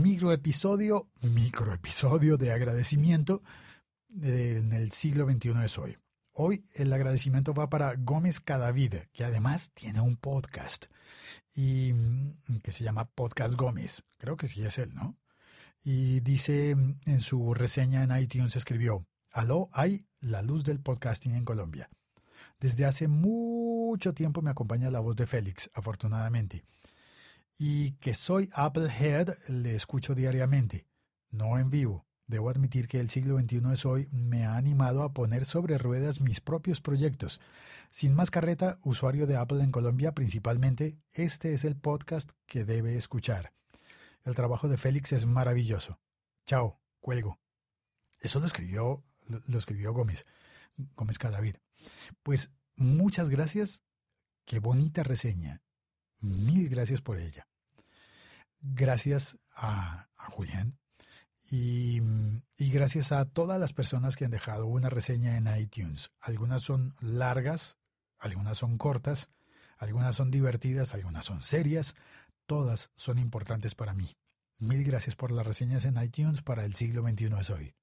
microepisodio, microepisodio de agradecimiento en el siglo XXI es hoy. Hoy el agradecimiento va para Gómez Cadavid, que además tiene un podcast y mm, que se llama Podcast Gómez. Creo que sí es él, ¿no? Y dice en su reseña en iTunes escribió, Aló, hay la luz del podcasting en Colombia. Desde hace mucho tiempo me acompaña la voz de Félix, afortunadamente. Y que soy Applehead, le escucho diariamente, no en vivo. Debo admitir que el siglo XXI es hoy me ha animado a poner sobre ruedas mis propios proyectos. Sin más carreta, usuario de Apple en Colombia principalmente, este es el podcast que debe escuchar. El trabajo de Félix es maravilloso. Chao, cuelgo. Eso lo escribió, lo escribió Gómez, Gómez Cadavid. Pues muchas gracias. Qué bonita reseña. Mil gracias por ella. Gracias a, Julián. Y, y, gracias a todas las personas que han dejado una reseña en iTunes. Algunas son largas, algunas son cortas, algunas son divertidas, algunas son serias. Todas son importantes para mí. Mil gracias por las reseñas en iTunes para el siglo XXI es hoy.